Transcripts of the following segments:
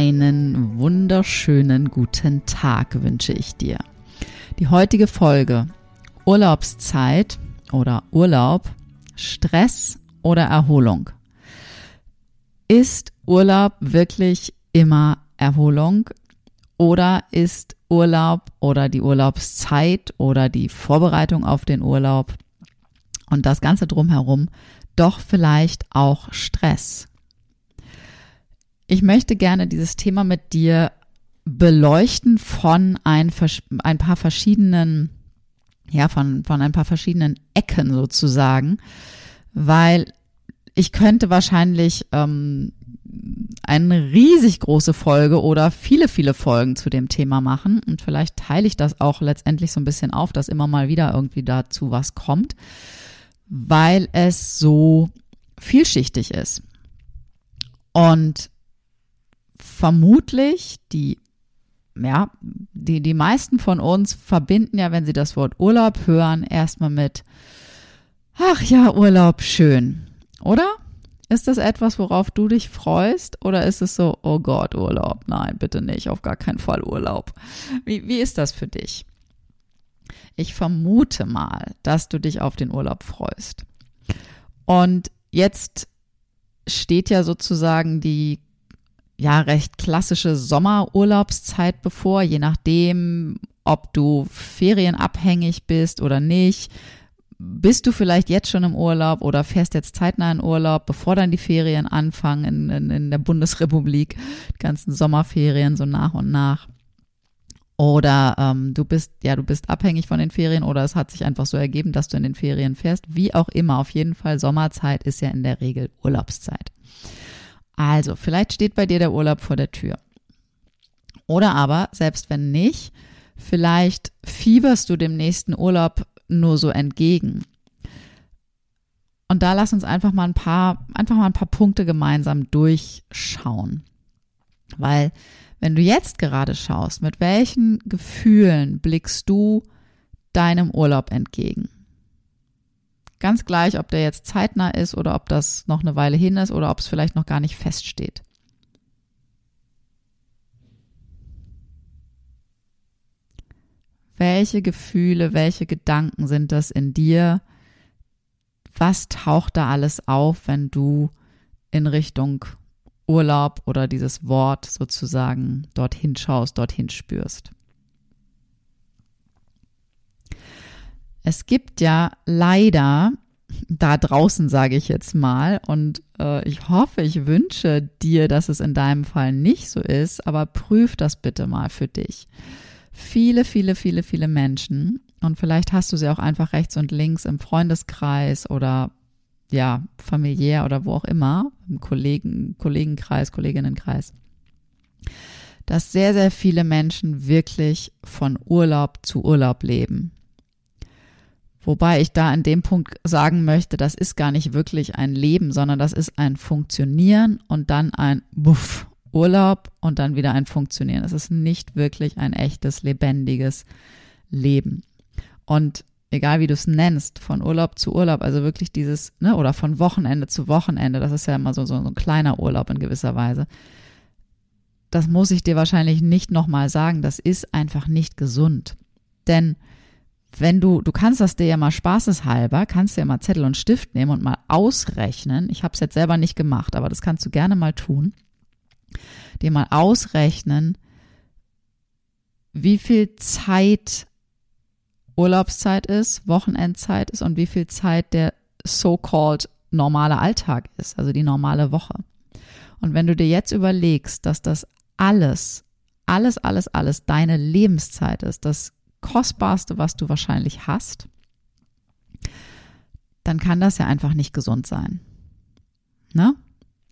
Einen wunderschönen guten Tag wünsche ich dir. Die heutige Folge Urlaubszeit oder Urlaub, Stress oder Erholung. Ist Urlaub wirklich immer Erholung oder ist Urlaub oder die Urlaubszeit oder die Vorbereitung auf den Urlaub und das Ganze drumherum doch vielleicht auch Stress? Ich möchte gerne dieses Thema mit dir beleuchten von ein, ein paar verschiedenen, ja, von, von ein paar verschiedenen Ecken sozusagen, weil ich könnte wahrscheinlich ähm, eine riesig große Folge oder viele, viele Folgen zu dem Thema machen. Und vielleicht teile ich das auch letztendlich so ein bisschen auf, dass immer mal wieder irgendwie dazu was kommt, weil es so vielschichtig ist. Und vermutlich die ja, die, die meisten von uns verbinden ja, wenn sie das Wort Urlaub hören, erstmal mit, ach ja, Urlaub, schön. Oder? Ist das etwas, worauf du dich freust? Oder ist es so, oh Gott, Urlaub? Nein, bitte nicht, auf gar keinen Fall Urlaub. Wie, wie ist das für dich? Ich vermute mal, dass du dich auf den Urlaub freust. Und jetzt steht ja sozusagen die ja recht klassische Sommerurlaubszeit bevor, je nachdem, ob du ferienabhängig bist oder nicht. Bist du vielleicht jetzt schon im Urlaub oder fährst jetzt zeitnah in Urlaub, bevor dann die Ferien anfangen in, in, in der Bundesrepublik, die ganzen Sommerferien so nach und nach. Oder ähm, du bist, ja, du bist abhängig von den Ferien oder es hat sich einfach so ergeben, dass du in den Ferien fährst. Wie auch immer, auf jeden Fall, Sommerzeit ist ja in der Regel Urlaubszeit. Also, vielleicht steht bei dir der Urlaub vor der Tür. Oder aber, selbst wenn nicht, vielleicht fieberst du dem nächsten Urlaub nur so entgegen. Und da lass uns einfach mal ein paar, einfach mal ein paar Punkte gemeinsam durchschauen. Weil, wenn du jetzt gerade schaust, mit welchen Gefühlen blickst du deinem Urlaub entgegen? Ganz gleich, ob der jetzt zeitnah ist oder ob das noch eine Weile hin ist oder ob es vielleicht noch gar nicht feststeht. Welche Gefühle, welche Gedanken sind das in dir? Was taucht da alles auf, wenn du in Richtung Urlaub oder dieses Wort sozusagen dorthin schaust, dorthin spürst? Es gibt ja leider da draußen, sage ich jetzt mal, und äh, ich hoffe, ich wünsche dir, dass es in deinem Fall nicht so ist, aber prüf das bitte mal für dich. Viele, viele, viele, viele Menschen, und vielleicht hast du sie auch einfach rechts und links im Freundeskreis oder ja, familiär oder wo auch immer, im Kollegen, Kollegenkreis, Kolleginnenkreis, dass sehr, sehr viele Menschen wirklich von Urlaub zu Urlaub leben. Wobei ich da an dem Punkt sagen möchte, das ist gar nicht wirklich ein Leben, sondern das ist ein Funktionieren und dann ein Buff, Urlaub und dann wieder ein Funktionieren. Es ist nicht wirklich ein echtes, lebendiges Leben. Und egal wie du es nennst, von Urlaub zu Urlaub, also wirklich dieses, ne, oder von Wochenende zu Wochenende, das ist ja immer so, so, so ein kleiner Urlaub in gewisser Weise. Das muss ich dir wahrscheinlich nicht nochmal sagen, das ist einfach nicht gesund. Denn wenn du, du kannst das dir ja mal spaßeshalber, kannst dir ja mal Zettel und Stift nehmen und mal ausrechnen. Ich habe es jetzt selber nicht gemacht, aber das kannst du gerne mal tun. Dir mal ausrechnen, wie viel Zeit Urlaubszeit ist, Wochenendzeit ist und wie viel Zeit der so-called normale Alltag ist, also die normale Woche. Und wenn du dir jetzt überlegst, dass das alles, alles, alles, alles deine Lebenszeit ist, das kostbarste, was du wahrscheinlich hast, dann kann das ja einfach nicht gesund sein. Ne?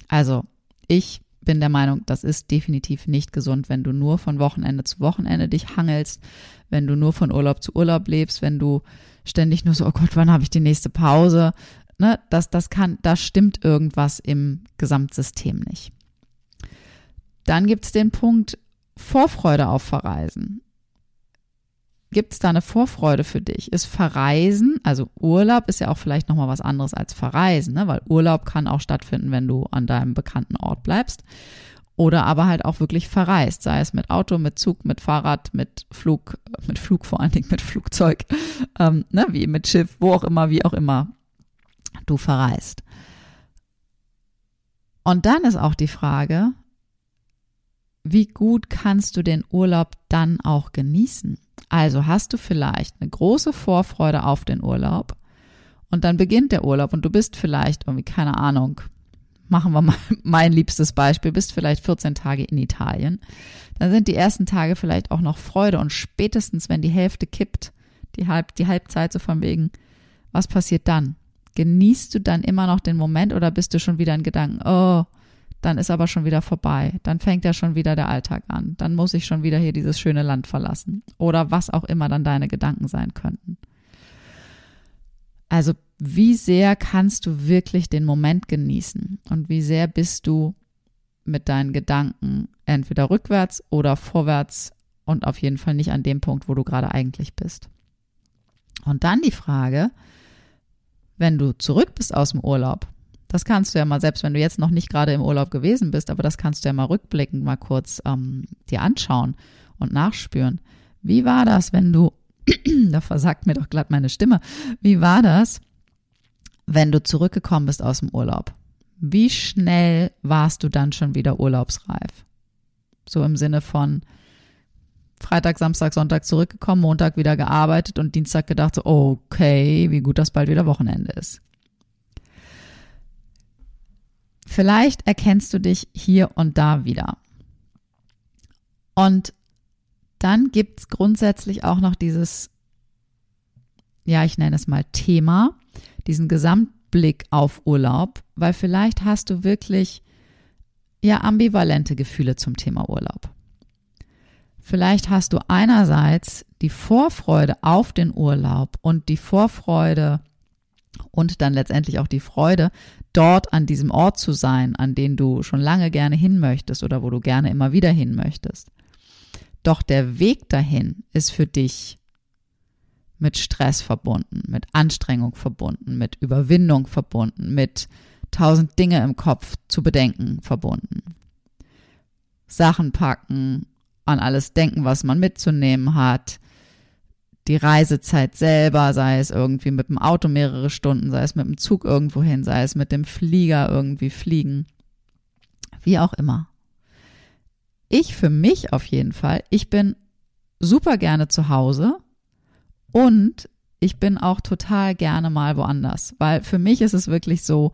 Also, ich bin der Meinung, das ist definitiv nicht gesund, wenn du nur von Wochenende zu Wochenende dich hangelst, wenn du nur von Urlaub zu Urlaub lebst, wenn du ständig nur so, oh Gott, wann habe ich die nächste Pause? Ne, das, das kann, da stimmt irgendwas im Gesamtsystem nicht. Dann gibt es den Punkt Vorfreude auf Verreisen. Gibt es da eine Vorfreude für dich? Ist Verreisen, also Urlaub ist ja auch vielleicht nochmal was anderes als Verreisen, ne? weil Urlaub kann auch stattfinden, wenn du an deinem bekannten Ort bleibst. Oder aber halt auch wirklich verreist, sei es mit Auto, mit Zug, mit Fahrrad, mit Flug, mit Flug vor allen Dingen, mit Flugzeug, ähm, ne? wie mit Schiff, wo auch immer, wie auch immer du verreist. Und dann ist auch die Frage, wie gut kannst du den Urlaub dann auch genießen? Also hast du vielleicht eine große Vorfreude auf den Urlaub und dann beginnt der Urlaub und du bist vielleicht irgendwie, keine Ahnung, machen wir mal mein liebstes Beispiel, bist vielleicht 14 Tage in Italien. Dann sind die ersten Tage vielleicht auch noch Freude und spätestens, wenn die Hälfte kippt, die, Halb, die Halbzeit so von wegen, was passiert dann? Genießt du dann immer noch den Moment oder bist du schon wieder in Gedanken, oh, dann ist aber schon wieder vorbei. Dann fängt ja schon wieder der Alltag an. Dann muss ich schon wieder hier dieses schöne Land verlassen. Oder was auch immer dann deine Gedanken sein könnten. Also wie sehr kannst du wirklich den Moment genießen und wie sehr bist du mit deinen Gedanken entweder rückwärts oder vorwärts und auf jeden Fall nicht an dem Punkt, wo du gerade eigentlich bist. Und dann die Frage, wenn du zurück bist aus dem Urlaub, das kannst du ja mal, selbst wenn du jetzt noch nicht gerade im Urlaub gewesen bist, aber das kannst du ja mal rückblickend mal kurz ähm, dir anschauen und nachspüren. Wie war das, wenn du, da versagt mir doch glatt meine Stimme, wie war das, wenn du zurückgekommen bist aus dem Urlaub? Wie schnell warst du dann schon wieder urlaubsreif? So im Sinne von Freitag, Samstag, Sonntag zurückgekommen, Montag wieder gearbeitet und Dienstag gedacht, so, okay, wie gut das bald wieder Wochenende ist. Vielleicht erkennst du dich hier und da wieder. Und dann gibt es grundsätzlich auch noch dieses, ja, ich nenne es mal Thema, diesen Gesamtblick auf Urlaub, weil vielleicht hast du wirklich ja ambivalente Gefühle zum Thema Urlaub. Vielleicht hast du einerseits die Vorfreude auf den Urlaub und die Vorfreude und dann letztendlich auch die Freude, dort an diesem Ort zu sein, an den du schon lange gerne hin möchtest oder wo du gerne immer wieder hin möchtest. Doch der Weg dahin ist für dich mit Stress verbunden, mit Anstrengung verbunden, mit Überwindung verbunden, mit tausend Dinge im Kopf zu bedenken verbunden. Sachen packen, an alles denken, was man mitzunehmen hat, die Reisezeit selber, sei es irgendwie mit dem Auto mehrere Stunden, sei es mit dem Zug irgendwo hin, sei es mit dem Flieger irgendwie fliegen, wie auch immer. Ich für mich auf jeden Fall, ich bin super gerne zu Hause und ich bin auch total gerne mal woanders, weil für mich ist es wirklich so,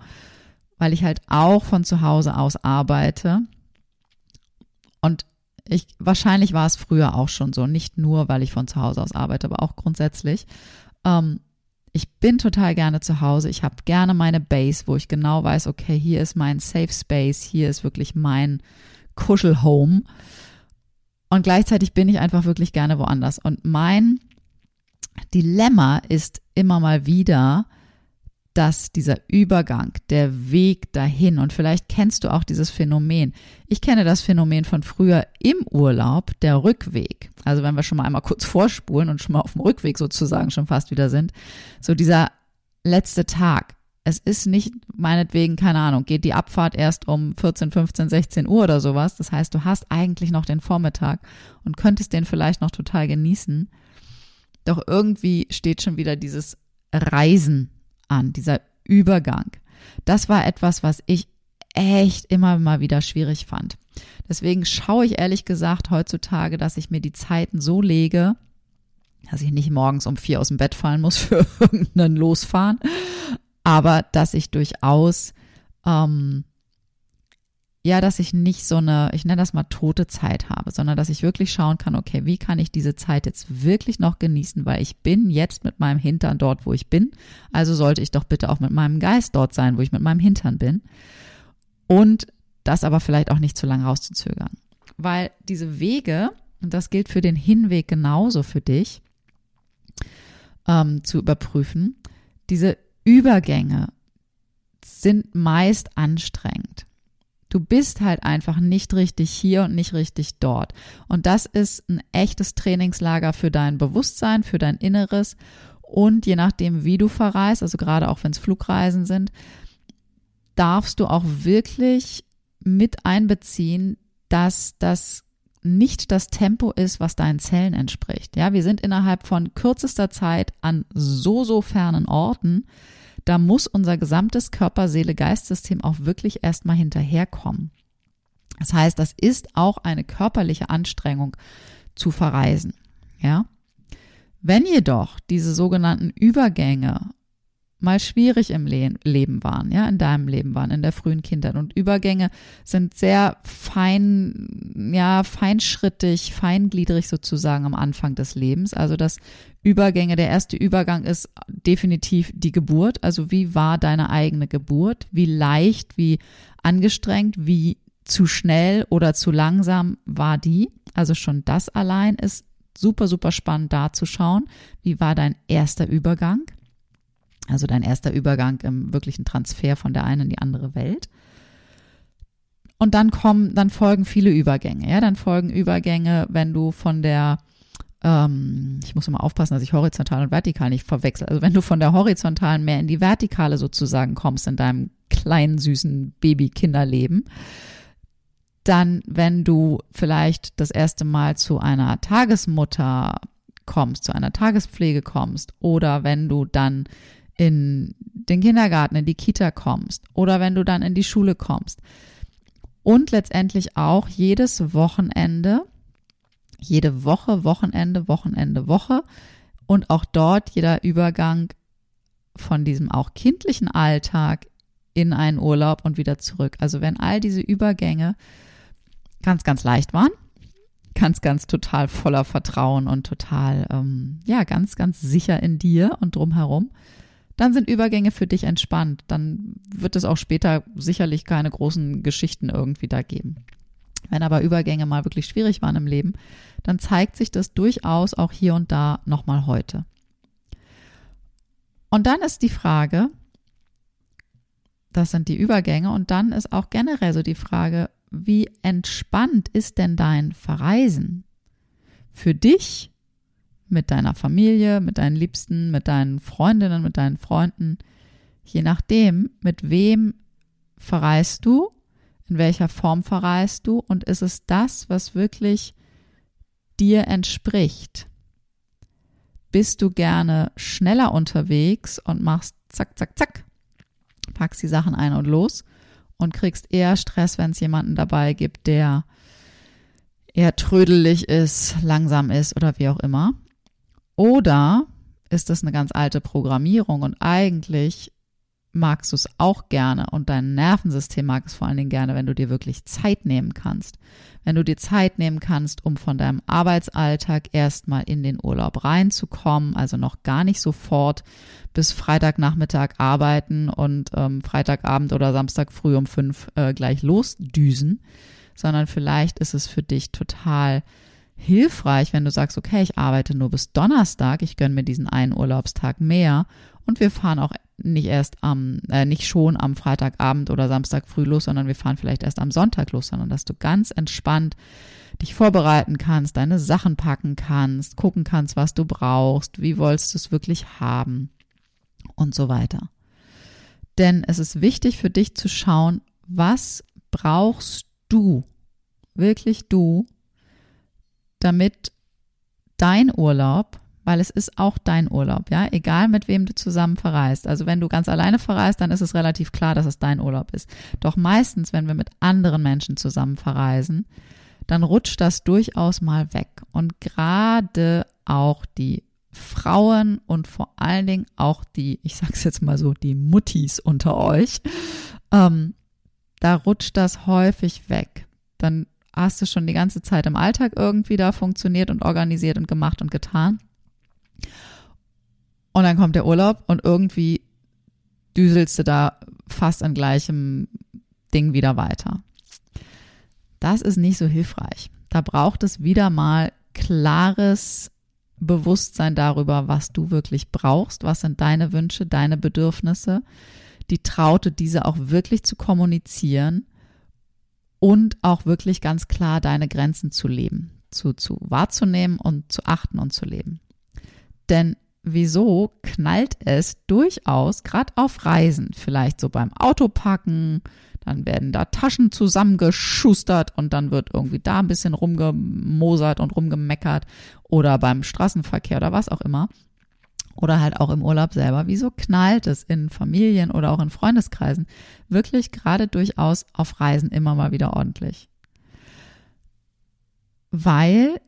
weil ich halt auch von zu Hause aus arbeite und ich, wahrscheinlich war es früher auch schon so, nicht nur, weil ich von zu Hause aus arbeite, aber auch grundsätzlich. Ähm, ich bin total gerne zu Hause. Ich habe gerne meine Base, wo ich genau weiß, okay, hier ist mein Safe Space, hier ist wirklich mein Kuschelhome. Und gleichzeitig bin ich einfach wirklich gerne woanders. Und mein Dilemma ist immer mal wieder, dass dieser Übergang, der Weg dahin, und vielleicht kennst du auch dieses Phänomen. Ich kenne das Phänomen von früher im Urlaub, der Rückweg. Also wenn wir schon mal einmal kurz vorspulen und schon mal auf dem Rückweg sozusagen schon fast wieder sind. So dieser letzte Tag. Es ist nicht meinetwegen, keine Ahnung, geht die Abfahrt erst um 14, 15, 16 Uhr oder sowas. Das heißt, du hast eigentlich noch den Vormittag und könntest den vielleicht noch total genießen. Doch irgendwie steht schon wieder dieses Reisen an, dieser Übergang. Das war etwas, was ich echt immer mal wieder schwierig fand. Deswegen schaue ich ehrlich gesagt heutzutage, dass ich mir die Zeiten so lege, dass ich nicht morgens um vier aus dem Bett fallen muss für irgendeinen Losfahren, aber dass ich durchaus ähm, ja, dass ich nicht so eine, ich nenne das mal tote Zeit habe, sondern dass ich wirklich schauen kann, okay, wie kann ich diese Zeit jetzt wirklich noch genießen, weil ich bin jetzt mit meinem Hintern dort, wo ich bin. Also sollte ich doch bitte auch mit meinem Geist dort sein, wo ich mit meinem Hintern bin. Und das aber vielleicht auch nicht zu lange rauszuzögern. Weil diese Wege, und das gilt für den Hinweg genauso für dich, ähm, zu überprüfen, diese Übergänge sind meist anstrengend. Du bist halt einfach nicht richtig hier und nicht richtig dort. Und das ist ein echtes Trainingslager für dein Bewusstsein, für dein Inneres. Und je nachdem, wie du verreist, also gerade auch wenn es Flugreisen sind, darfst du auch wirklich mit einbeziehen, dass das nicht das Tempo ist, was deinen Zellen entspricht. Ja, wir sind innerhalb von kürzester Zeit an so, so fernen Orten, da muss unser gesamtes Körper, Seele, Geistsystem auch wirklich erstmal hinterherkommen. Das heißt, das ist auch eine körperliche Anstrengung zu verreisen. Ja? Wenn jedoch diese sogenannten Übergänge mal schwierig im Le Leben waren, ja, in deinem Leben waren, in der frühen Kindheit. Und Übergänge sind sehr fein, ja, feinschrittig, feingliedrig sozusagen am Anfang des Lebens. Also das Übergänge, der erste Übergang ist definitiv die Geburt. Also wie war deine eigene Geburt? Wie leicht, wie angestrengt, wie zu schnell oder zu langsam war die? Also schon das allein ist super, super spannend da zu schauen. Wie war dein erster Übergang? Also dein erster Übergang im wirklichen Transfer von der einen in die andere Welt. Und dann kommen, dann folgen viele Übergänge. Ja, dann folgen Übergänge, wenn du von der, ähm, ich muss immer aufpassen, dass ich horizontal und vertikal nicht verwechsel. Also wenn du von der horizontalen mehr in die vertikale sozusagen kommst in deinem kleinen süßen Baby-Kinderleben, dann, wenn du vielleicht das erste Mal zu einer Tagesmutter kommst, zu einer Tagespflege kommst, oder wenn du dann in den Kindergarten, in die Kita kommst oder wenn du dann in die Schule kommst. Und letztendlich auch jedes Wochenende, jede Woche, Wochenende, Wochenende, Woche und auch dort jeder Übergang von diesem auch kindlichen Alltag in einen Urlaub und wieder zurück. Also wenn all diese Übergänge ganz, ganz leicht waren, ganz, ganz total voller Vertrauen und total, ähm, ja, ganz, ganz sicher in dir und drumherum, dann sind Übergänge für dich entspannt. Dann wird es auch später sicherlich keine großen Geschichten irgendwie da geben. Wenn aber Übergänge mal wirklich schwierig waren im Leben, dann zeigt sich das durchaus auch hier und da nochmal heute. Und dann ist die Frage, das sind die Übergänge, und dann ist auch generell so die Frage, wie entspannt ist denn dein Verreisen? Für dich mit deiner Familie, mit deinen Liebsten, mit deinen Freundinnen, mit deinen Freunden. Je nachdem, mit wem verreist du, in welcher Form verreist du und ist es das, was wirklich dir entspricht? Bist du gerne schneller unterwegs und machst zack, zack, zack, packst die Sachen ein und los und kriegst eher Stress, wenn es jemanden dabei gibt, der eher trödelig ist, langsam ist oder wie auch immer? Oder ist es eine ganz alte Programmierung und eigentlich magst du es auch gerne und dein Nervensystem mag es vor allen Dingen gerne, wenn du dir wirklich Zeit nehmen kannst. Wenn du dir Zeit nehmen kannst, um von deinem Arbeitsalltag erstmal in den Urlaub reinzukommen, also noch gar nicht sofort bis Freitagnachmittag arbeiten und ähm, Freitagabend oder Samstag früh um fünf äh, gleich losdüsen, sondern vielleicht ist es für dich total hilfreich, wenn du sagst, okay, ich arbeite nur bis Donnerstag, ich gönne mir diesen einen Urlaubstag mehr und wir fahren auch nicht erst am, äh, nicht schon am Freitagabend oder Samstag früh los, sondern wir fahren vielleicht erst am Sonntag los, sondern dass du ganz entspannt dich vorbereiten kannst, deine Sachen packen kannst, gucken kannst, was du brauchst, wie wolltest du es wirklich haben und so weiter. Denn es ist wichtig für dich zu schauen, was brauchst du, wirklich du, damit dein Urlaub weil es ist auch dein Urlaub, ja, egal mit wem du zusammen verreist. Also wenn du ganz alleine verreist, dann ist es relativ klar, dass es dein Urlaub ist. Doch meistens, wenn wir mit anderen Menschen zusammen verreisen, dann rutscht das durchaus mal weg. Und gerade auch die Frauen und vor allen Dingen auch die, ich sag's jetzt mal so, die Muttis unter euch, ähm, da rutscht das häufig weg. Dann hast du schon die ganze Zeit im Alltag irgendwie da funktioniert und organisiert und gemacht und getan. Und dann kommt der Urlaub und irgendwie düselst du da fast an gleichem Ding wieder weiter. Das ist nicht so hilfreich. Da braucht es wieder mal klares Bewusstsein darüber, was du wirklich brauchst, was sind deine Wünsche, deine Bedürfnisse, die Traute, diese auch wirklich zu kommunizieren und auch wirklich ganz klar deine Grenzen zu leben, zu, zu wahrzunehmen und zu achten und zu leben. Denn wieso knallt es durchaus, gerade auf Reisen, vielleicht so beim Autopacken, dann werden da Taschen zusammengeschustert und dann wird irgendwie da ein bisschen rumgemosert und rumgemeckert oder beim Straßenverkehr oder was auch immer. Oder halt auch im Urlaub selber. Wieso knallt es in Familien oder auch in Freundeskreisen wirklich gerade durchaus auf Reisen immer mal wieder ordentlich? Weil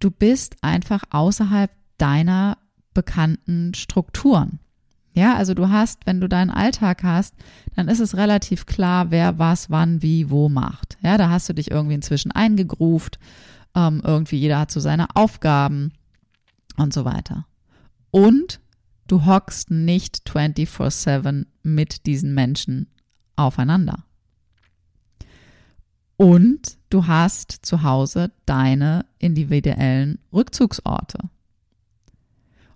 du bist einfach außerhalb deiner bekannten Strukturen. Ja, also du hast, wenn du deinen Alltag hast, dann ist es relativ klar, wer was, wann, wie, wo macht. Ja, da hast du dich irgendwie inzwischen eingegruft, ähm, irgendwie jeder hat so seine Aufgaben und so weiter. Und du hockst nicht 24/7 mit diesen Menschen aufeinander. Und du hast zu Hause deine individuellen Rückzugsorte.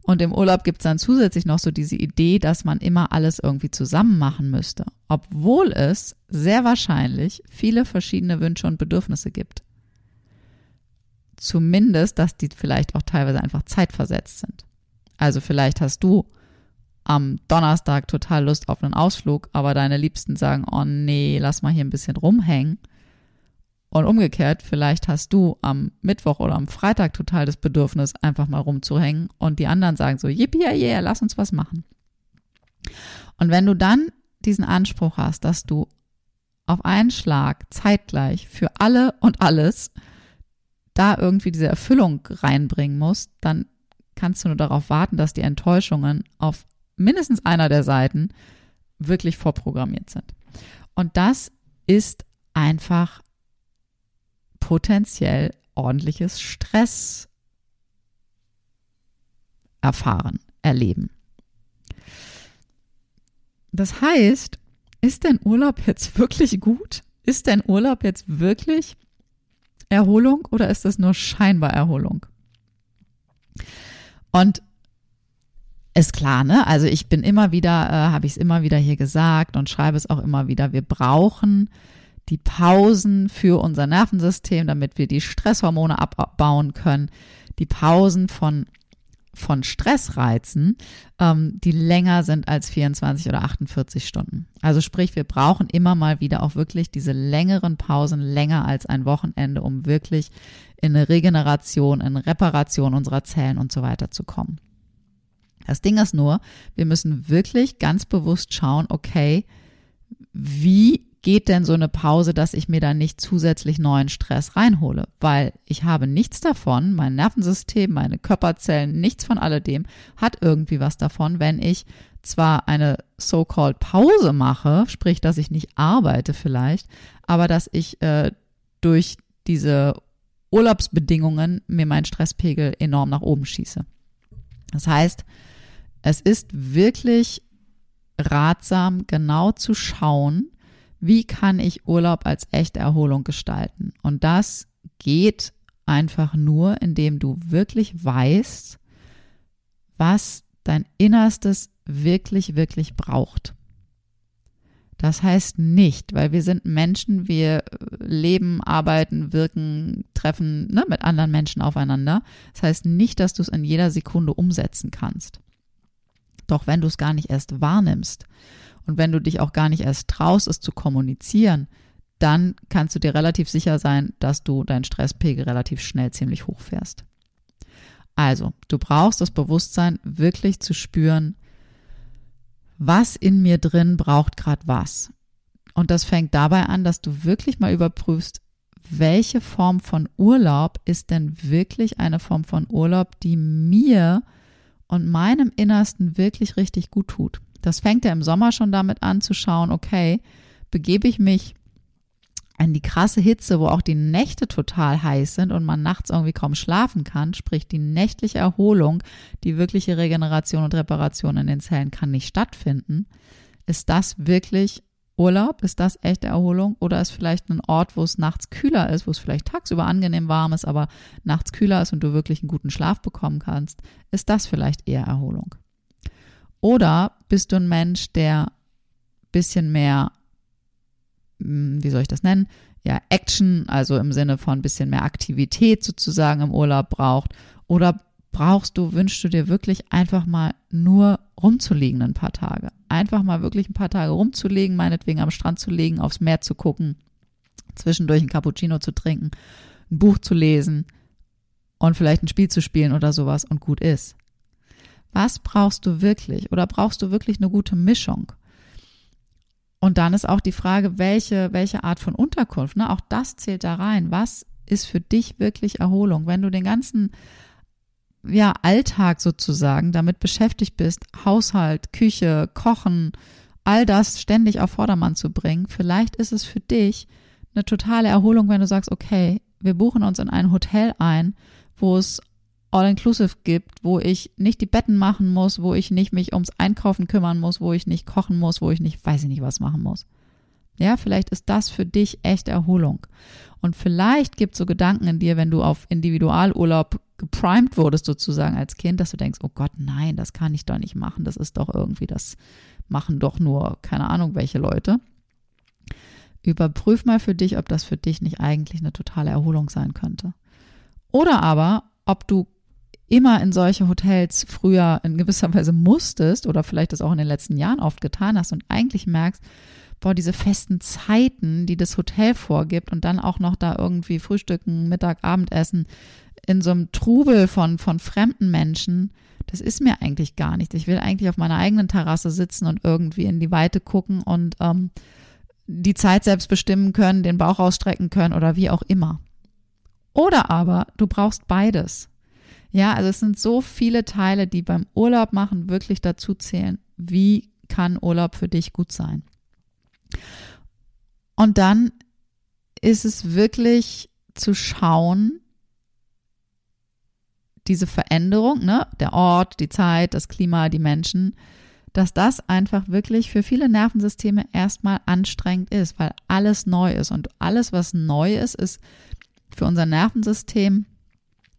Und im Urlaub gibt es dann zusätzlich noch so diese Idee, dass man immer alles irgendwie zusammen machen müsste, obwohl es sehr wahrscheinlich viele verschiedene Wünsche und Bedürfnisse gibt. Zumindest, dass die vielleicht auch teilweise einfach zeitversetzt sind. Also vielleicht hast du am Donnerstag total Lust auf einen Ausflug, aber deine Liebsten sagen, oh nee, lass mal hier ein bisschen rumhängen. Und umgekehrt, vielleicht hast du am Mittwoch oder am Freitag total das Bedürfnis, einfach mal rumzuhängen und die anderen sagen so, yippie, yeah, lass uns was machen. Und wenn du dann diesen Anspruch hast, dass du auf einen Schlag zeitgleich für alle und alles da irgendwie diese Erfüllung reinbringen musst, dann kannst du nur darauf warten, dass die Enttäuschungen auf mindestens einer der Seiten wirklich vorprogrammiert sind. Und das ist einfach potenziell ordentliches Stress erfahren, erleben. Das heißt, ist denn Urlaub jetzt wirklich gut? Ist denn Urlaub jetzt wirklich Erholung oder ist das nur scheinbar Erholung? Und ist klar, ne? Also ich bin immer wieder, äh, habe ich es immer wieder hier gesagt und schreibe es auch immer wieder, wir brauchen die Pausen für unser Nervensystem, damit wir die Stresshormone abbauen können, die Pausen von von Stressreizen, ähm, die länger sind als 24 oder 48 Stunden. Also sprich, wir brauchen immer mal wieder auch wirklich diese längeren Pausen, länger als ein Wochenende, um wirklich in eine Regeneration, in Reparation unserer Zellen und so weiter zu kommen. Das Ding ist nur, wir müssen wirklich ganz bewusst schauen, okay, wie geht denn so eine Pause, dass ich mir da nicht zusätzlich neuen Stress reinhole? Weil ich habe nichts davon, mein Nervensystem, meine Körperzellen, nichts von alledem hat irgendwie was davon, wenn ich zwar eine so-called Pause mache, sprich, dass ich nicht arbeite vielleicht, aber dass ich äh, durch diese Urlaubsbedingungen mir meinen Stresspegel enorm nach oben schieße. Das heißt, es ist wirklich ratsam, genau zu schauen, wie kann ich Urlaub als echte Erholung gestalten? Und das geht einfach nur, indem du wirklich weißt, was dein Innerstes wirklich, wirklich braucht. Das heißt nicht, weil wir sind Menschen, wir leben, arbeiten, wirken, treffen ne, mit anderen Menschen aufeinander. Das heißt nicht, dass du es in jeder Sekunde umsetzen kannst. Doch wenn du es gar nicht erst wahrnimmst und wenn du dich auch gar nicht erst traust, es zu kommunizieren, dann kannst du dir relativ sicher sein, dass du deinen Stresspegel relativ schnell ziemlich hoch fährst. Also, du brauchst das Bewusstsein, wirklich zu spüren, was in mir drin braucht gerade was. Und das fängt dabei an, dass du wirklich mal überprüfst, welche Form von Urlaub ist denn wirklich eine Form von Urlaub, die mir und meinem Innersten wirklich richtig gut tut. Das fängt ja im Sommer schon damit an zu schauen, okay, begebe ich mich in die krasse Hitze, wo auch die Nächte total heiß sind und man nachts irgendwie kaum schlafen kann, sprich die nächtliche Erholung, die wirkliche Regeneration und Reparation in den Zellen kann nicht stattfinden, ist das wirklich Urlaub? Ist das echte Erholung? Oder ist vielleicht ein Ort, wo es nachts kühler ist, wo es vielleicht tagsüber angenehm warm ist, aber nachts kühler ist und du wirklich einen guten Schlaf bekommen kannst? Ist das vielleicht eher Erholung? Oder bist du ein Mensch, der bisschen mehr, hm, wie soll ich das nennen? Ja, Action, also im Sinne von ein bisschen mehr Aktivität sozusagen im Urlaub braucht? Oder brauchst du, wünschst du dir wirklich einfach mal nur rumzuliegen ein paar Tage. Einfach mal wirklich ein paar Tage rumzulegen, meinetwegen am Strand zu legen, aufs Meer zu gucken, zwischendurch ein Cappuccino zu trinken, ein Buch zu lesen und vielleicht ein Spiel zu spielen oder sowas und gut ist. Was brauchst du wirklich? Oder brauchst du wirklich eine gute Mischung? Und dann ist auch die Frage, welche, welche Art von Unterkunft, ne? Auch das zählt da rein. Was ist für dich wirklich Erholung? Wenn du den ganzen ja, Alltag sozusagen damit beschäftigt bist, Haushalt, Küche, Kochen, all das ständig auf Vordermann zu bringen, vielleicht ist es für dich eine totale Erholung, wenn du sagst, okay, wir buchen uns in ein Hotel ein, wo es All-Inclusive gibt, wo ich nicht die Betten machen muss, wo ich nicht mich ums Einkaufen kümmern muss, wo ich nicht kochen muss, wo ich nicht, weiß ich nicht, was machen muss. Ja, vielleicht ist das für dich echt Erholung. Und vielleicht gibt es so Gedanken in dir, wenn du auf Individualurlaub geprimed wurdest sozusagen als Kind, dass du denkst, oh Gott, nein, das kann ich doch nicht machen. Das ist doch irgendwie, das machen doch nur, keine Ahnung, welche Leute. Überprüf mal für dich, ob das für dich nicht eigentlich eine totale Erholung sein könnte. Oder aber, ob du immer in solche Hotels früher in gewisser Weise musstest oder vielleicht das auch in den letzten Jahren oft getan hast und eigentlich merkst, boah, diese festen Zeiten, die das Hotel vorgibt und dann auch noch da irgendwie Frühstücken, Mittag, Abendessen in so einem Trubel von, von fremden Menschen, das ist mir eigentlich gar nicht. Ich will eigentlich auf meiner eigenen Terrasse sitzen und irgendwie in die Weite gucken und ähm, die Zeit selbst bestimmen können, den Bauch ausstrecken können oder wie auch immer. Oder aber du brauchst beides. Ja, also es sind so viele Teile, die beim Urlaub machen wirklich dazu zählen. Wie kann Urlaub für dich gut sein? Und dann ist es wirklich zu schauen, diese Veränderung, ne, der Ort, die Zeit, das Klima, die Menschen, dass das einfach wirklich für viele Nervensysteme erstmal anstrengend ist, weil alles neu ist. Und alles, was neu ist, ist für unser Nervensystem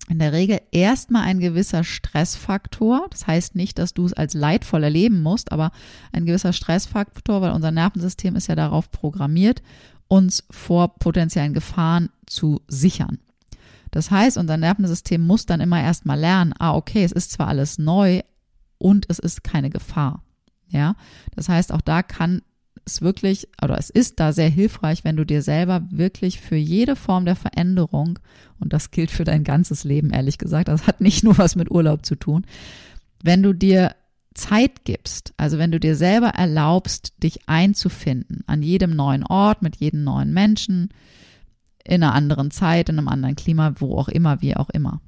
in der Regel erstmal ein gewisser Stressfaktor. Das heißt nicht, dass du es als leidvoll erleben musst, aber ein gewisser Stressfaktor, weil unser Nervensystem ist ja darauf programmiert, uns vor potenziellen Gefahren zu sichern. Das heißt, unser Nervensystem muss dann immer erstmal lernen, ah, okay, es ist zwar alles neu und es ist keine Gefahr. Ja, das heißt, auch da kann es wirklich, oder es ist da sehr hilfreich, wenn du dir selber wirklich für jede Form der Veränderung, und das gilt für dein ganzes Leben, ehrlich gesagt, das hat nicht nur was mit Urlaub zu tun, wenn du dir Zeit gibst, also wenn du dir selber erlaubst, dich einzufinden an jedem neuen Ort, mit jedem neuen Menschen, in einer anderen Zeit, in einem anderen Klima, wo auch immer, wie auch immer.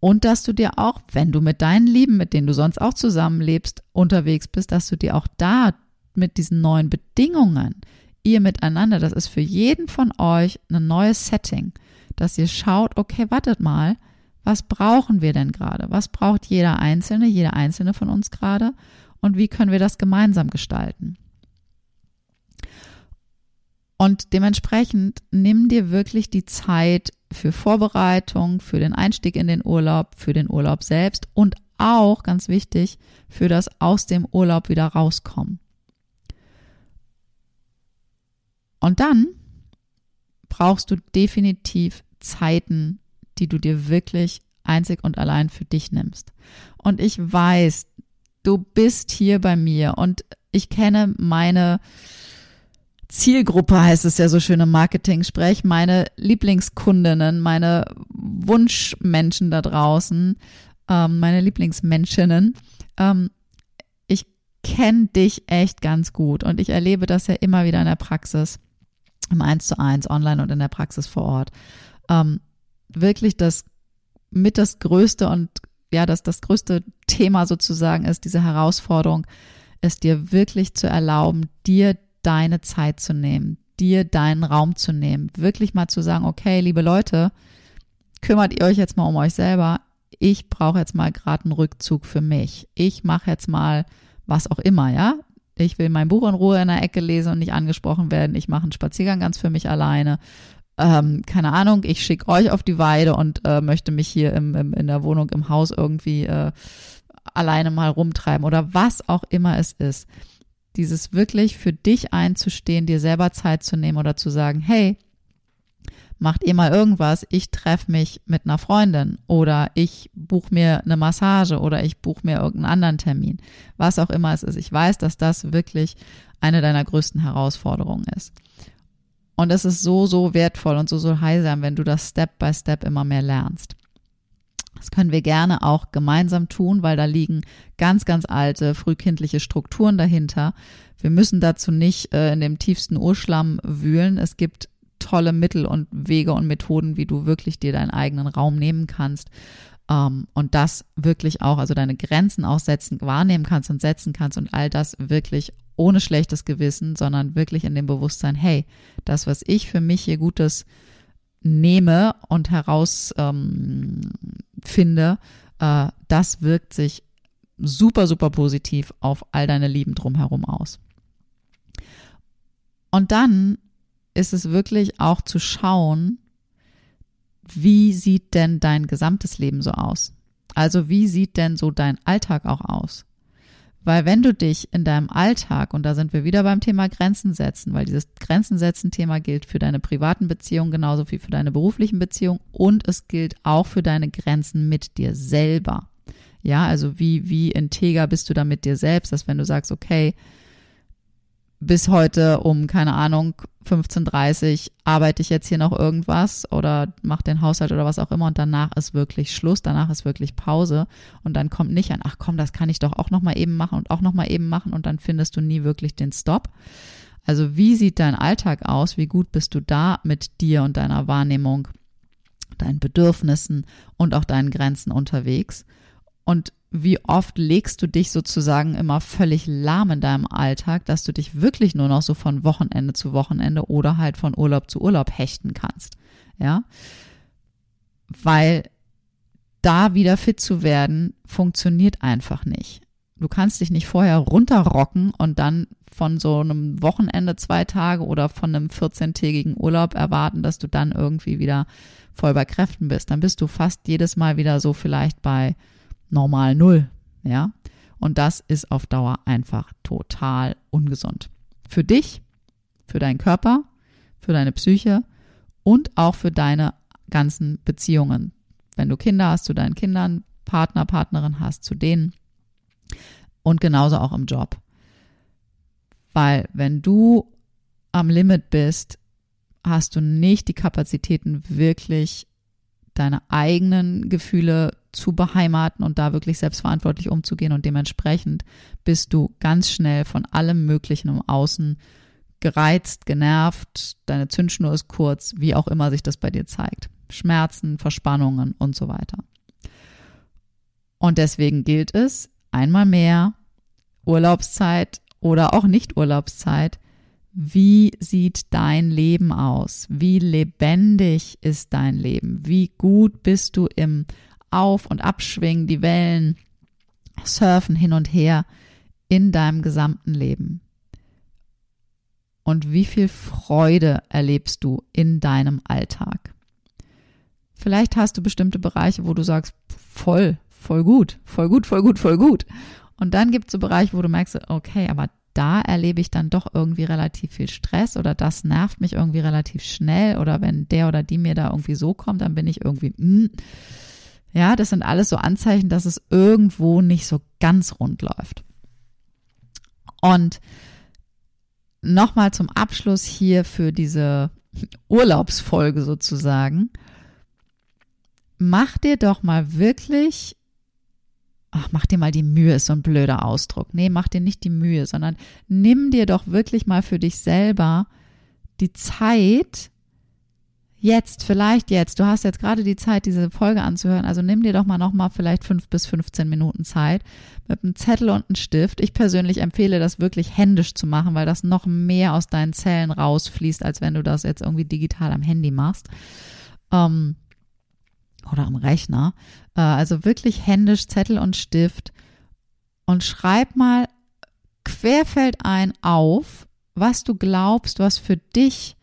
Und dass du dir auch, wenn du mit deinen Lieben, mit denen du sonst auch zusammenlebst, unterwegs bist, dass du dir auch da mit diesen neuen Bedingungen, ihr miteinander, das ist für jeden von euch ein neues Setting, dass ihr schaut, okay, wartet mal, was brauchen wir denn gerade? Was braucht jeder Einzelne, jeder Einzelne von uns gerade? Und wie können wir das gemeinsam gestalten? Und dementsprechend nimm dir wirklich die Zeit für Vorbereitung, für den Einstieg in den Urlaub, für den Urlaub selbst und auch, ganz wichtig, für das aus dem Urlaub wieder rauskommen. Und dann brauchst du definitiv Zeiten, die du dir wirklich einzig und allein für dich nimmst. Und ich weiß, du bist hier bei mir und ich kenne meine Zielgruppe heißt es ja so schön im Marketing-Sprech, meine Lieblingskundinnen, meine Wunschmenschen da draußen, ähm, meine Lieblingsmenschinnen. Ähm, ich kenne dich echt ganz gut und ich erlebe das ja immer wieder in der Praxis, im 1 zu 1, online und in der Praxis vor Ort. Ähm, wirklich das mit das größte und ja, das, das größte Thema sozusagen ist, diese Herausforderung, es dir wirklich zu erlauben, dir deine Zeit zu nehmen, dir deinen Raum zu nehmen, wirklich mal zu sagen, okay, liebe Leute, kümmert ihr euch jetzt mal um euch selber. Ich brauche jetzt mal gerade einen Rückzug für mich. Ich mache jetzt mal was auch immer, ja. Ich will mein Buch in Ruhe in der Ecke lesen und nicht angesprochen werden. Ich mache einen Spaziergang ganz für mich alleine. Ähm, keine Ahnung, ich schicke euch auf die Weide und äh, möchte mich hier im, im, in der Wohnung, im Haus irgendwie äh, alleine mal rumtreiben oder was auch immer es ist dieses wirklich für dich einzustehen, dir selber Zeit zu nehmen oder zu sagen, hey, macht ihr mal irgendwas, ich treffe mich mit einer Freundin oder ich buche mir eine Massage oder ich buche mir irgendeinen anderen Termin, was auch immer es ist. Ich weiß, dass das wirklich eine deiner größten Herausforderungen ist. Und es ist so, so wertvoll und so, so heilsam, wenn du das Step by Step immer mehr lernst. Das können wir gerne auch gemeinsam tun, weil da liegen ganz, ganz alte frühkindliche Strukturen dahinter. Wir müssen dazu nicht äh, in dem tiefsten Urschlamm wühlen. Es gibt tolle Mittel und Wege und Methoden, wie du wirklich dir deinen eigenen Raum nehmen kannst ähm, und das wirklich auch, also deine Grenzen auch setzen, wahrnehmen kannst und setzen kannst und all das wirklich ohne schlechtes Gewissen, sondern wirklich in dem Bewusstsein, hey, das, was ich für mich hier Gutes nehme und heraus ähm, äh, das wirkt sich super, super positiv auf all deine Lieben drumherum aus. Und dann ist es wirklich auch zu schauen, wie sieht denn dein gesamtes Leben so aus? Also wie sieht denn so dein Alltag auch aus? Weil wenn du dich in deinem Alltag, und da sind wir wieder beim Thema Grenzen setzen, weil dieses Grenzen setzen Thema gilt für deine privaten Beziehungen genauso wie für deine beruflichen Beziehungen und es gilt auch für deine Grenzen mit dir selber. Ja, also wie, wie integer bist du da mit dir selbst, dass wenn du sagst, okay, bis heute um, keine Ahnung, 15.30 arbeite ich jetzt hier noch irgendwas oder mache den Haushalt oder was auch immer und danach ist wirklich Schluss, danach ist wirklich Pause und dann kommt nicht ein, ach komm, das kann ich doch auch nochmal eben machen und auch nochmal eben machen und dann findest du nie wirklich den Stop. Also wie sieht dein Alltag aus? Wie gut bist du da mit dir und deiner Wahrnehmung, deinen Bedürfnissen und auch deinen Grenzen unterwegs? Und wie oft legst du dich sozusagen immer völlig lahm in deinem Alltag, dass du dich wirklich nur noch so von Wochenende zu Wochenende oder halt von Urlaub zu Urlaub hechten kannst. Ja. Weil da wieder fit zu werden, funktioniert einfach nicht. Du kannst dich nicht vorher runterrocken und dann von so einem Wochenende zwei Tage oder von einem 14-tägigen Urlaub erwarten, dass du dann irgendwie wieder voll bei Kräften bist. Dann bist du fast jedes Mal wieder so vielleicht bei normal null, ja. Und das ist auf Dauer einfach total ungesund. Für dich, für deinen Körper, für deine Psyche und auch für deine ganzen Beziehungen. Wenn du Kinder hast, zu deinen Kindern, Partner, Partnerin hast, zu denen. Und genauso auch im Job. Weil wenn du am Limit bist, hast du nicht die Kapazitäten wirklich deine eigenen Gefühle zu beheimaten und da wirklich selbstverantwortlich umzugehen und dementsprechend bist du ganz schnell von allem Möglichen im Außen gereizt, genervt, deine Zündschnur ist kurz, wie auch immer sich das bei dir zeigt. Schmerzen, Verspannungen und so weiter. Und deswegen gilt es, einmal mehr, Urlaubszeit oder auch nicht Urlaubszeit, wie sieht dein Leben aus? Wie lebendig ist dein Leben? Wie gut bist du im Auf- und Abschwingen, die Wellen, Surfen hin und her in deinem gesamten Leben? Und wie viel Freude erlebst du in deinem Alltag? Vielleicht hast du bestimmte Bereiche, wo du sagst, voll, voll gut, voll gut, voll gut, voll gut. Und dann gibt es so Bereiche, wo du merkst, okay, aber da erlebe ich dann doch irgendwie relativ viel Stress oder das nervt mich irgendwie relativ schnell oder wenn der oder die mir da irgendwie so kommt, dann bin ich irgendwie, mh. Ja, das sind alles so Anzeichen, dass es irgendwo nicht so ganz rund läuft. Und nochmal zum Abschluss hier für diese Urlaubsfolge sozusagen. Mach dir doch mal wirklich, ach, mach dir mal die Mühe, ist so ein blöder Ausdruck. Nee, mach dir nicht die Mühe, sondern nimm dir doch wirklich mal für dich selber die Zeit, jetzt, vielleicht jetzt, du hast jetzt gerade die Zeit, diese Folge anzuhören, also nimm dir doch mal nochmal vielleicht fünf bis 15 Minuten Zeit mit einem Zettel und einem Stift. Ich persönlich empfehle das wirklich händisch zu machen, weil das noch mehr aus deinen Zellen rausfließt, als wenn du das jetzt irgendwie digital am Handy machst. Ähm, oder am Rechner. Äh, also wirklich händisch Zettel und Stift und schreib mal querfeldein auf, was du glaubst, was für dich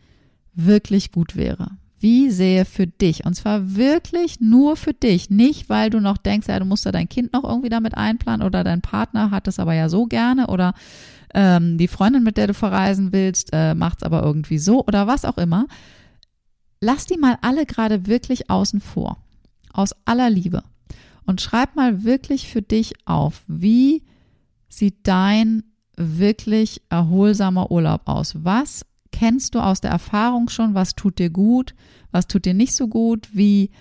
wirklich gut wäre. Wie sähe für dich? Und zwar wirklich nur für dich. Nicht, weil du noch denkst, ja, du musst da dein Kind noch irgendwie damit einplanen oder dein Partner hat es aber ja so gerne oder ähm, die Freundin, mit der du verreisen willst, äh, macht es aber irgendwie so oder was auch immer. Lass die mal alle gerade wirklich außen vor. Aus aller Liebe. Und schreib mal wirklich für dich auf, wie sieht dein wirklich erholsamer Urlaub aus? Was kennst du aus der Erfahrung schon, was tut dir gut, was tut dir nicht so gut, wie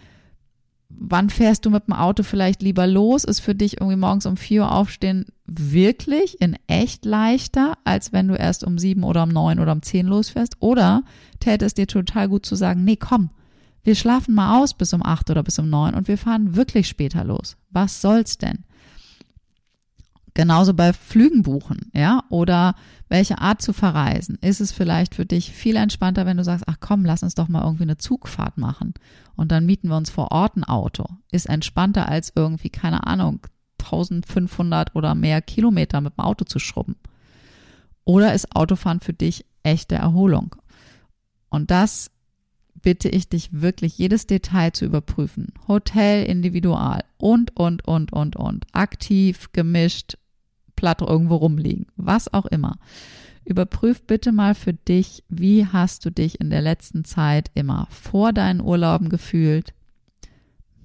wann fährst du mit dem Auto vielleicht lieber los? Ist für dich irgendwie morgens um vier Uhr aufstehen wirklich in echt leichter, als wenn du erst um sieben oder um neun oder um zehn losfährst? Oder täte es dir total gut zu sagen, nee, komm, wir schlafen mal aus bis um acht oder bis um neun und wir fahren wirklich später los. Was soll's denn? Genauso bei Flügen buchen, ja, oder welche Art zu verreisen. Ist es vielleicht für dich viel entspannter, wenn du sagst, ach komm, lass uns doch mal irgendwie eine Zugfahrt machen und dann mieten wir uns vor Ort ein Auto. Ist entspannter als irgendwie, keine Ahnung, 1500 oder mehr Kilometer mit dem Auto zu schrubben. Oder ist Autofahren für dich echte Erholung? Und das bitte ich dich wirklich, jedes Detail zu überprüfen. Hotel individual und, und, und, und, und. Aktiv, gemischt, platt irgendwo rumliegen, was auch immer. Überprüf bitte mal für dich, wie hast du dich in der letzten Zeit immer vor deinen Urlauben gefühlt,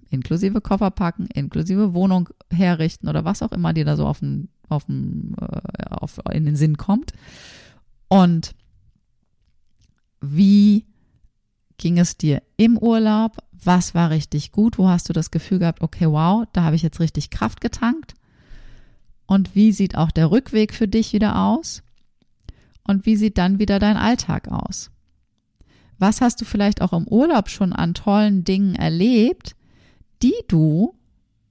inklusive Koffer packen, inklusive Wohnung herrichten oder was auch immer dir da so auf den, auf den, äh, auf, in den Sinn kommt. Und wie ging es dir im Urlaub? Was war richtig gut? Wo hast du das Gefühl gehabt, okay, wow, da habe ich jetzt richtig Kraft getankt? Und wie sieht auch der Rückweg für dich wieder aus? Und wie sieht dann wieder dein Alltag aus? Was hast du vielleicht auch im Urlaub schon an tollen Dingen erlebt, die du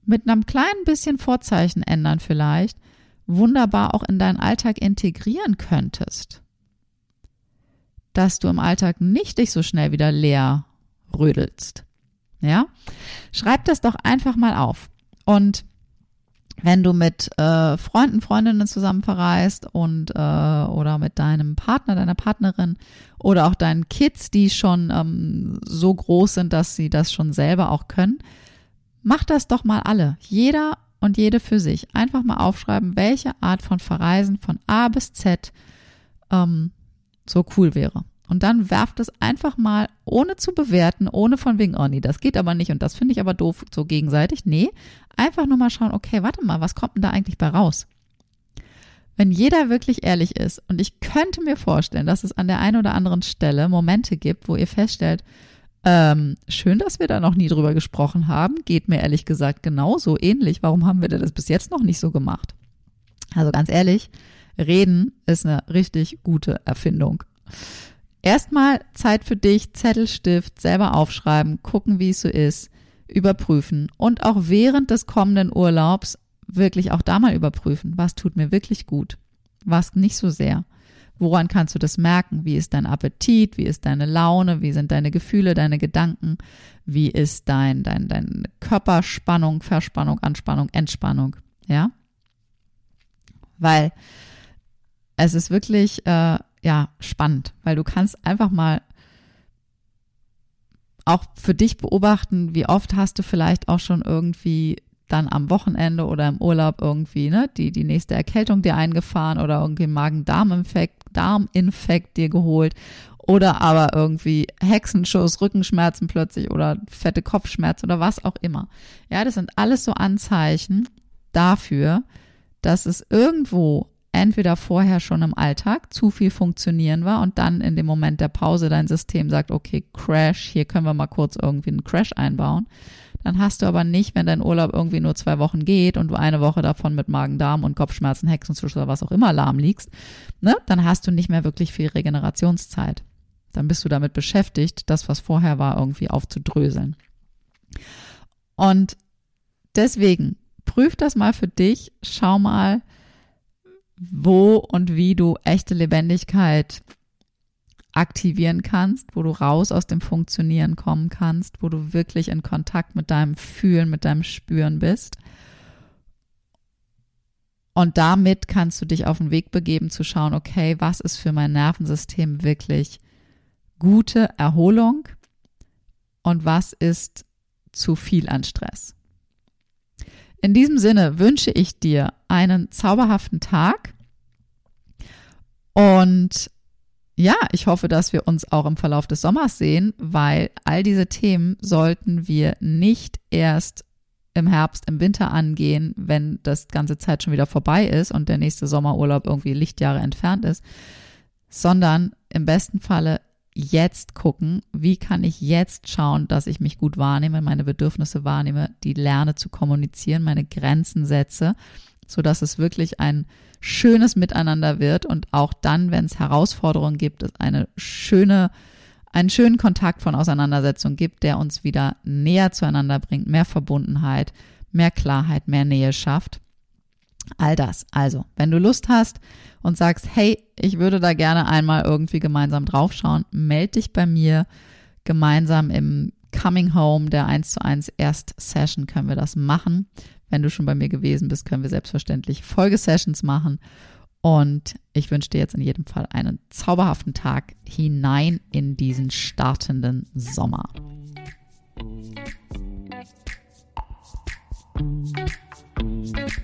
mit einem kleinen bisschen Vorzeichen ändern vielleicht wunderbar auch in deinen Alltag integrieren könntest? Dass du im Alltag nicht dich so schnell wieder leer rödelst. Ja? Schreib das doch einfach mal auf. Und wenn du mit äh, Freunden, Freundinnen zusammen verreist und äh, oder mit deinem Partner, deiner Partnerin oder auch deinen Kids, die schon ähm, so groß sind, dass sie das schon selber auch können, mach das doch mal alle. Jeder und jede für sich. Einfach mal aufschreiben, welche Art von Verreisen von A bis Z ähm, so cool wäre. Und dann werft es einfach mal, ohne zu bewerten, ohne von wegen, oh nee, das geht aber nicht und das finde ich aber doof, so gegenseitig. Nee, einfach nur mal schauen, okay, warte mal, was kommt denn da eigentlich bei raus? Wenn jeder wirklich ehrlich ist, und ich könnte mir vorstellen, dass es an der einen oder anderen Stelle Momente gibt, wo ihr feststellt, ähm, schön, dass wir da noch nie drüber gesprochen haben, geht mir ehrlich gesagt genauso ähnlich. Warum haben wir das bis jetzt noch nicht so gemacht? Also ganz ehrlich, reden ist eine richtig gute Erfindung. Erstmal Zeit für dich, Zettelstift, selber aufschreiben, gucken, wie es so ist, überprüfen und auch während des kommenden Urlaubs wirklich auch da mal überprüfen, was tut mir wirklich gut, was nicht so sehr. Woran kannst du das merken? Wie ist dein Appetit? Wie ist deine Laune? Wie sind deine Gefühle, deine Gedanken? Wie ist dein, dein, dein Körperspannung, Verspannung, Anspannung, Entspannung? Ja? Weil es ist wirklich äh, ja, spannend, weil du kannst einfach mal auch für dich beobachten, wie oft hast du vielleicht auch schon irgendwie dann am Wochenende oder im Urlaub irgendwie, ne, die, die nächste Erkältung dir eingefahren oder irgendwie Magen-Darm-Infekt, Darminfekt dir geholt oder aber irgendwie Hexenschuss, Rückenschmerzen plötzlich oder fette Kopfschmerzen oder was auch immer. Ja, das sind alles so Anzeichen dafür, dass es irgendwo entweder vorher schon im Alltag zu viel funktionieren war und dann in dem Moment der Pause dein System sagt, okay, Crash, hier können wir mal kurz irgendwie einen Crash einbauen. Dann hast du aber nicht, wenn dein Urlaub irgendwie nur zwei Wochen geht und du eine Woche davon mit Magen-Darm und Kopfschmerzen, Hexenschuss oder was auch immer lahm liegst, ne, dann hast du nicht mehr wirklich viel Regenerationszeit. Dann bist du damit beschäftigt, das, was vorher war, irgendwie aufzudröseln. Und deswegen prüf das mal für dich, schau mal, wo und wie du echte Lebendigkeit aktivieren kannst, wo du raus aus dem Funktionieren kommen kannst, wo du wirklich in Kontakt mit deinem Fühlen, mit deinem Spüren bist. Und damit kannst du dich auf den Weg begeben zu schauen, okay, was ist für mein Nervensystem wirklich gute Erholung und was ist zu viel an Stress. In diesem Sinne wünsche ich dir einen zauberhaften Tag. Und ja, ich hoffe, dass wir uns auch im Verlauf des Sommers sehen, weil all diese Themen sollten wir nicht erst im Herbst, im Winter angehen, wenn das ganze Zeit schon wieder vorbei ist und der nächste Sommerurlaub irgendwie Lichtjahre entfernt ist, sondern im besten Falle jetzt gucken, wie kann ich jetzt schauen, dass ich mich gut wahrnehme, meine Bedürfnisse wahrnehme, die lerne zu kommunizieren, meine Grenzen setze, so dass es wirklich ein schönes Miteinander wird und auch dann, wenn es Herausforderungen gibt, es eine schöne, einen schönen Kontakt von Auseinandersetzung gibt, der uns wieder näher zueinander bringt, mehr Verbundenheit, mehr Klarheit, mehr Nähe schafft. All das. Also, wenn du Lust hast und sagst, hey, ich würde da gerne einmal irgendwie gemeinsam draufschauen, melde dich bei mir gemeinsam im Coming Home der 1 zu 1 Erst Session können wir das machen. Wenn du schon bei mir gewesen bist, können wir selbstverständlich Folgesessions machen. Und ich wünsche dir jetzt in jedem Fall einen zauberhaften Tag hinein in diesen startenden Sommer. Musik